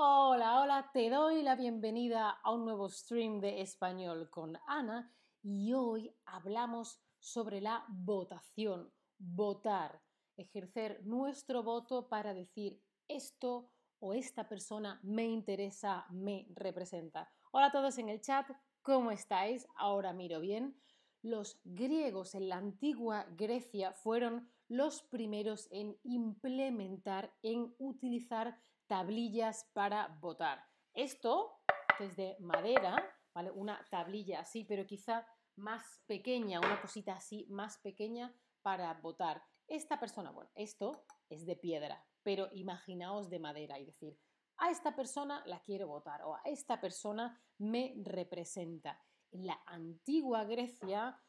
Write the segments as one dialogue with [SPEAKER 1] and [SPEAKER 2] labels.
[SPEAKER 1] Hola, hola, te doy la bienvenida a un nuevo stream de español con Ana y hoy hablamos sobre la votación, votar, ejercer nuestro voto para decir esto o esta persona me interesa, me representa. Hola a todos en el chat, ¿cómo estáis? Ahora miro bien. Los griegos en la antigua Grecia fueron los primeros en implementar, en utilizar tablillas para votar. Esto, es de madera, ¿vale? Una tablilla así, pero quizá más pequeña, una cosita así más pequeña para votar. Esta persona, bueno, esto es de piedra, pero imaginaos de madera y decir, a esta persona la quiero votar o a esta persona me representa. En la antigua Grecia,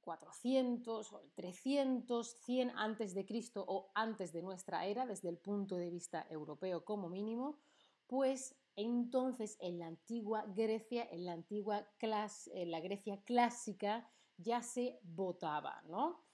[SPEAKER 1] 400, 300, 100 antes de Cristo o antes de nuestra era, desde el punto de vista europeo como mínimo, pues entonces en la antigua Grecia, en la antigua en la Grecia clásica, ya se votaba, ¿no?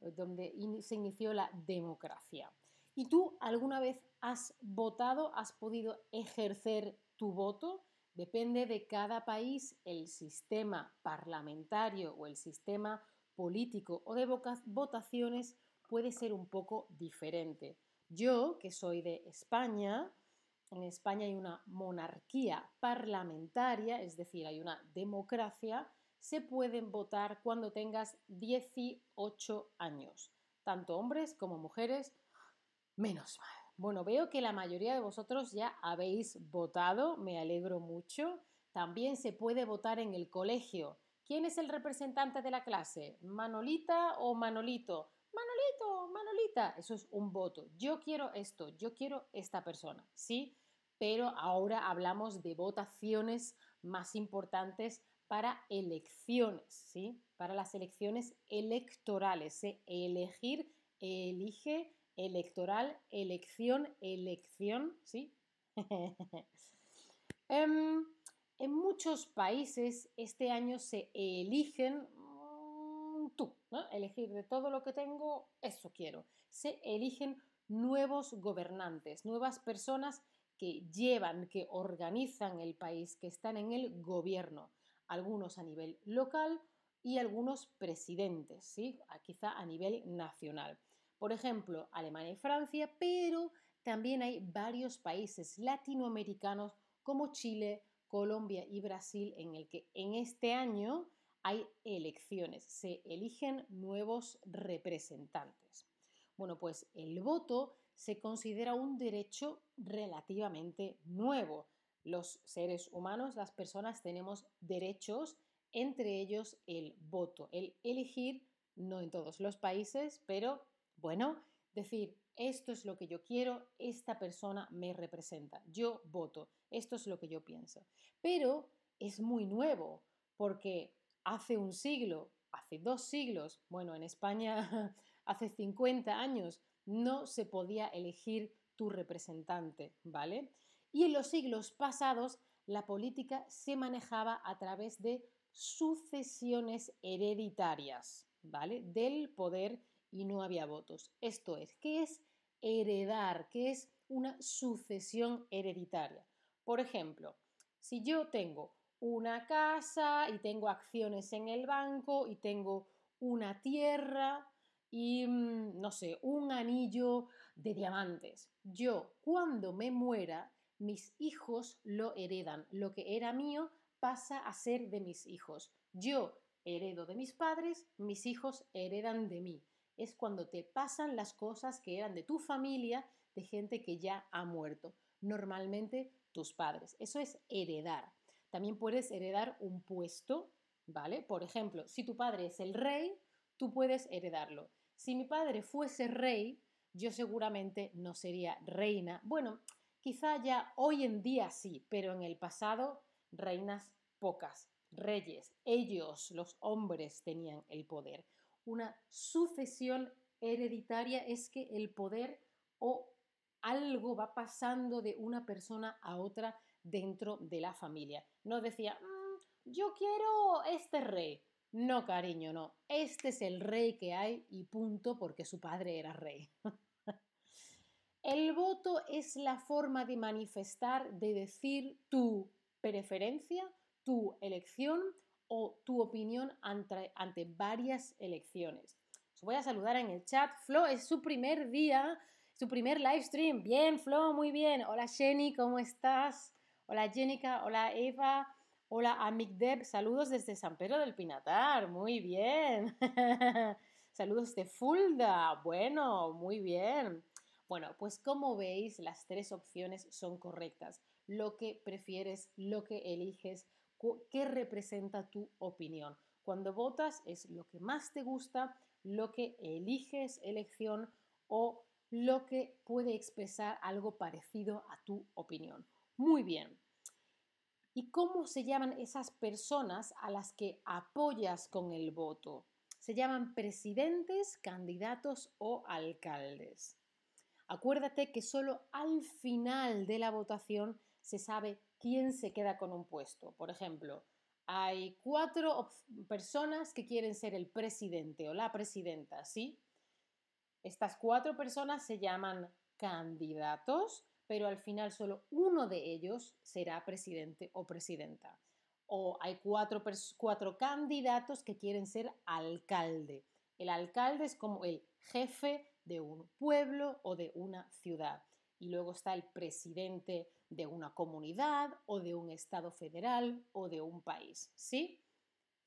[SPEAKER 1] Donde se inició la democracia. ¿Y tú alguna vez has votado, has podido ejercer tu voto? Depende de cada país el sistema parlamentario o el sistema político o de votaciones puede ser un poco diferente. Yo, que soy de España, en España hay una monarquía parlamentaria, es decir, hay una democracia, se pueden votar cuando tengas 18 años, tanto hombres como mujeres, menos mal. Bueno, veo que la mayoría de vosotros ya habéis votado, me alegro mucho. También se puede votar en el colegio. ¿Quién es el representante de la clase? ¿Manolita o Manolito? Manolito, Manolita. Eso es un voto. Yo quiero esto, yo quiero esta persona, ¿sí? Pero ahora hablamos de votaciones más importantes para elecciones, ¿sí? Para las elecciones electorales, elegir, elige, electoral, elección, elección, ¿sí? Em, en muchos países este año se eligen mm, tú, ¿no? elegir de todo lo que tengo, eso quiero. Se eligen nuevos gobernantes, nuevas personas que llevan, que organizan el país, que están en el gobierno, algunos a nivel local y algunos presidentes, ¿sí? quizá a nivel nacional. Por ejemplo, Alemania y Francia, pero también hay varios países latinoamericanos como Chile, Colombia y Brasil en el que en este año hay elecciones, se eligen nuevos representantes. Bueno, pues el voto se considera un derecho relativamente nuevo. Los seres humanos, las personas, tenemos derechos, entre ellos el voto, el elegir, no en todos los países, pero bueno, decir, esto es lo que yo quiero, esta persona me representa, yo voto, esto es lo que yo pienso. Pero es muy nuevo, porque hace un siglo, hace dos siglos, bueno, en España hace 50 años, no se podía elegir tu representante, ¿vale? Y en los siglos pasados la política se manejaba a través de sucesiones hereditarias, ¿vale? Del poder y no había votos. Esto es, ¿qué es heredar, que es una sucesión hereditaria. Por ejemplo, si yo tengo una casa y tengo acciones en el banco y tengo una tierra y, mm, no sé, un anillo de diamantes, yo cuando me muera, mis hijos lo heredan. Lo que era mío pasa a ser de mis hijos. Yo heredo de mis padres, mis hijos heredan de mí es cuando te pasan las cosas que eran de tu familia, de gente que ya ha muerto. Normalmente tus padres. Eso es heredar. También puedes heredar un puesto, ¿vale? Por ejemplo, si tu padre es el rey, tú puedes heredarlo. Si mi padre fuese rey, yo seguramente no sería reina. Bueno, quizá ya hoy en día sí, pero en el pasado reinas pocas, reyes. Ellos, los hombres, tenían el poder una sucesión hereditaria es que el poder o algo va pasando de una persona a otra dentro de la familia. No decía, mm, yo quiero este rey. No, cariño, no. Este es el rey que hay y punto porque su padre era rey. El voto es la forma de manifestar, de decir tu preferencia, tu elección o tu opinión ante, varias elecciones. Os voy a saludar en el chat. Flo, es su primer día, su primer live stream. Bien, Flo, muy bien. Hola, Jenny, ¿cómo estás? Hola, Jenica. Hola, Eva. Hola, Amigdeb. Saludos desde San Pedro del Pinatar. Muy bien. Saludos de Fulda. Bueno, muy bien. Bueno, pues como veis, las tres opciones son correctas. Lo que prefieres, lo que eliges, qué representa tu opinión. Cuando votas es lo que más te gusta, lo que eliges elección o lo que puede expresar algo parecido a tu opinión. Muy bien. ¿Y cómo se llaman esas personas a las que apoyas con el voto? Se llaman presidentes, candidatos o alcaldes. Acuérdate que solo al final de la votación se sabe quién se queda con un puesto. Por ejemplo, hay cuatro personas que quieren ser el presidente o la presidenta, ¿sí? Estas cuatro personas se llaman candidatos, pero al final solo uno de ellos será presidente o presidenta. O hay cuatro, cuatro candidatos que quieren ser alcalde. El alcalde es como el jefe de un pueblo o de una ciudad. Y luego está el presidente de una comunidad o de un estado federal o de un país, ¿sí?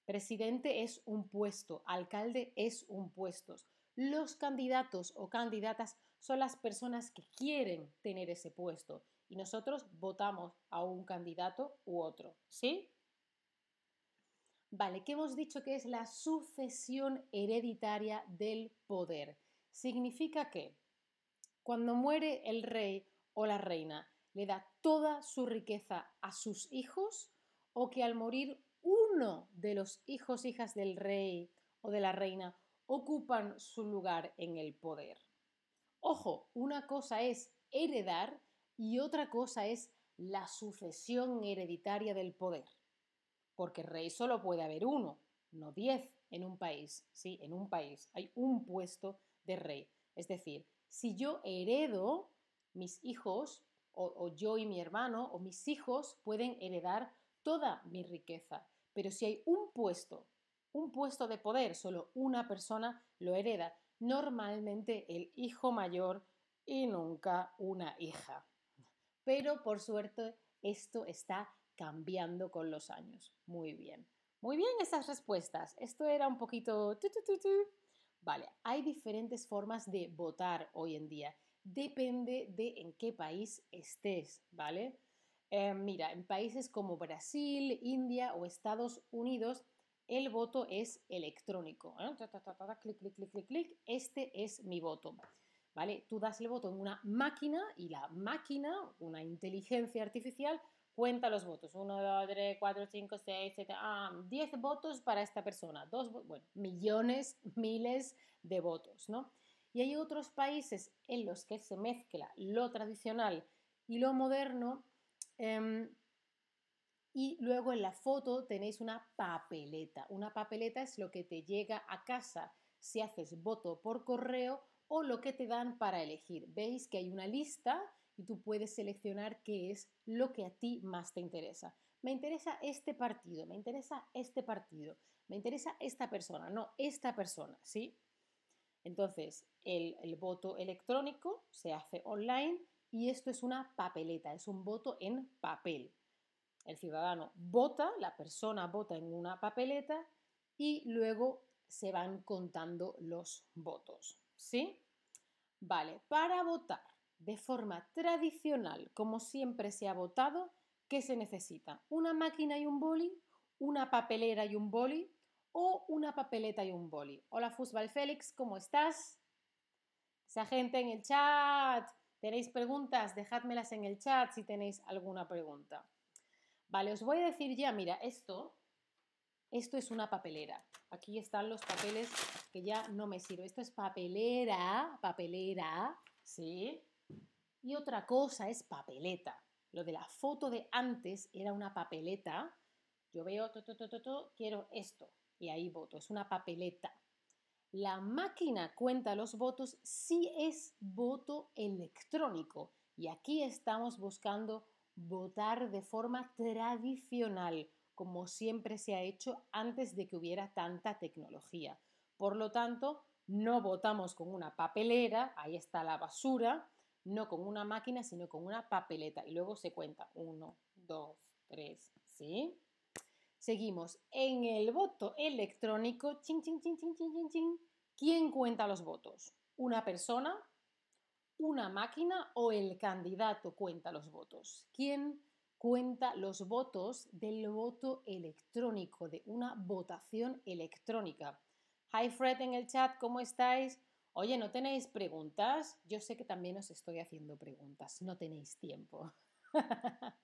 [SPEAKER 1] Presidente es un puesto, alcalde es un puesto. Los candidatos o candidatas son las personas que quieren tener ese puesto y nosotros votamos a un candidato u otro, ¿sí? Vale, ¿qué hemos dicho que es la sucesión hereditaria del poder? Significa que cuando muere el rey o la reina, le da toda su riqueza a sus hijos o que al morir uno de los hijos, hijas del rey o de la reina ocupan su lugar en el poder. Ojo, una cosa es heredar y otra cosa es la sucesión hereditaria del poder. Porque rey solo puede haber uno, no diez en un país. Sí, en un país hay un puesto de rey. Es decir, si yo heredo, mis hijos o, yo y mi hermano o mis hijos pueden heredar toda mi riqueza. Pero si hay un puesto, un puesto de poder, solo una persona lo hereda, normalmente el hijo mayor y nunca una hija. Pero por suerte esto está cambiando con los años. Muy bien. Muy bien esas respuestas. Esto era un poquito... Vale, hay diferentes formas de votar hoy en día depende de en qué país estés, ¿vale? Eh, mira, en países como Brasil, India o Estados Unidos, el voto es electrónico. ¿eh? clic, clic, clic, clic, clic. Este es mi voto. ¿Vale? Tú das el voto en una máquina y la máquina, una inteligencia artificial, cuenta los votos. 1, 2, 3, 4, 5, 6, 7, 10 votos para esta persona. Dos, bueno, millones, miles de votos, ¿no? Y hay otros países en los que se mezcla lo tradicional y lo moderno. Em, y luego en la foto tenéis una papeleta. Una papeleta es lo que te llega a casa si haces voto por correo o lo que te dan para elegir. Veis que hay una lista y tú puedes seleccionar qué es lo que a ti más te interesa. Me interesa este partido, me interesa este partido, me interesa esta persona, no esta persona, ¿sí? Entonces, el, voto electrónico se hace online y esto es una papeleta, es un voto en papel. El ciudadano vota, la persona vota en una papeleta y luego se van contando los votos. ¿Sí? Vale, para votar de forma tradicional, como siempre se ha votado, ¿qué se necesita? ¿Una máquina y un boli? ¿Una papelera y un boli? o una papeleta y un boli. Hola Fusbal Félix, ¿cómo estás? Esa gente en el chat, ¿tenéis preguntas? Dejádmelas en el chat si tenéis alguna pregunta. Vale, os voy a decir ya, mira, esto, esto es una papelera. Aquí están los papeles que ya no me sirven. Esto es papelera, papelera, ¿sí? Y otra cosa es papeleta. Lo de la foto de antes era una papeleta. Yo veo, quiero esto y ahí voto, es una papeleta. La máquina cuenta los votos si es voto electrónico. Y aquí estamos buscando votar de forma tradicional, como siempre se ha hecho antes de que hubiera tanta tecnología. Por lo tanto, no votamos con una papelera, ahí está la basura, no con una máquina, sino con una papeleta. Y luego se cuenta uno, dos, tres, ¿sí? Seguimos. En el voto electrónico, ¿quién cuenta los votos? ¿Una persona? ¿Una máquina o el candidato cuenta los votos? ¿Quién cuenta los votos del voto electrónico, de una votación electrónica? Hi Fred en el chat, ¿cómo estáis? Oye, ¿no tenéis preguntas? Yo sé que también os estoy haciendo preguntas, no tenéis tiempo.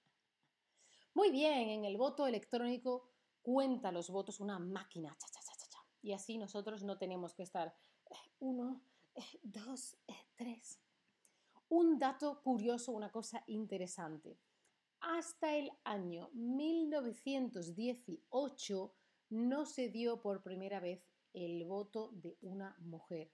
[SPEAKER 1] Muy bien, en el voto electrónico cuenta los votos una máquina. y así nosotros no tenemos que estar eh, uno, eh, dos, eh, tres. Un dato curioso, una cosa interesante. Hasta el año 1918 no se dio por primera vez el voto de una mujer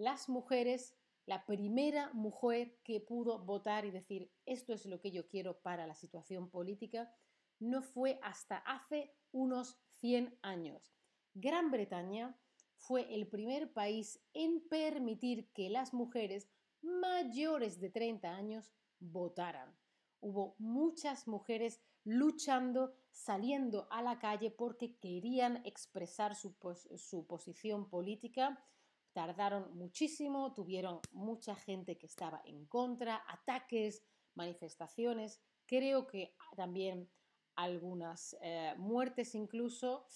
[SPEAKER 1] las mujeres, la primera mujer que pudo votar y decir esto es lo que yo quiero para la situación política, no fue hasta hace unos 100 años. Gran Bretaña fue el primer país en permitir que las mujeres mayores de 30 años votaran. Hubo muchas mujeres luchando, saliendo a la calle porque querían expresar su, su posición política Tardaron muchísimo, tuvieron mucha gente que estaba en contra, ataques, manifestaciones, creo que también algunas eh, muertes incluso.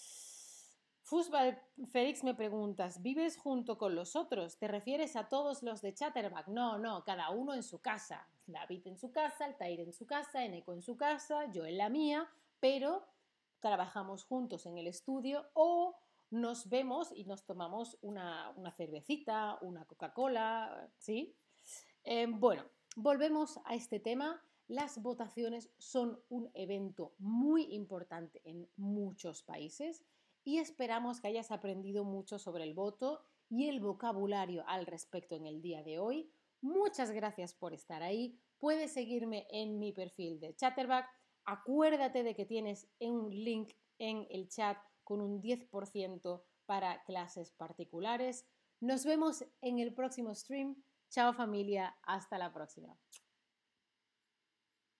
[SPEAKER 1] Fusbal Félix me preguntas, ¿vives junto con los otros? ¿Te refieres a todos los de Chatterback? No, no, cada uno en su casa. David en su casa, Altair en su casa, Eneco en su casa, yo en la mía, pero trabajamos juntos en el estudio o nos vemos y nos tomamos una, cervecita, una Coca-Cola, ¿sí? Em, bueno, volvemos a este tema. Las votaciones son un evento muy importante en muchos países y esperamos que hayas aprendido mucho sobre el voto y el vocabulario al respecto en el día de hoy. Muchas gracias por estar ahí. Puedes seguirme en mi perfil de Chatterback. Acuérdate de que tienes un link en el chat con un 10% para clases particulares. Nos vemos en el próximo stream. Chao familia, hasta la próxima.